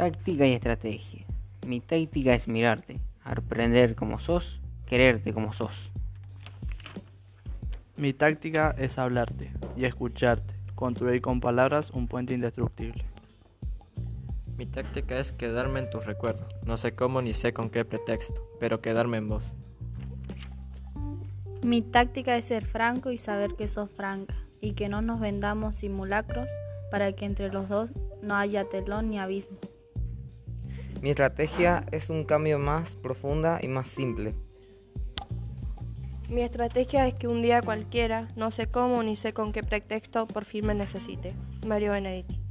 Táctica y estrategia. Mi táctica es mirarte, aprender como sos, quererte como sos. Mi táctica es hablarte y escucharte, construir con palabras un puente indestructible. Mi táctica es quedarme en tus recuerdos. No sé cómo ni sé con qué pretexto, pero quedarme en vos. Mi táctica es ser franco y saber que sos franca y que no nos vendamos simulacros para que entre los dos no haya telón ni abismo. Mi estrategia es un cambio más profunda y más simple. Mi estrategia es que un día cualquiera, no sé cómo ni sé con qué pretexto, por fin me necesite. Mario Benedetti.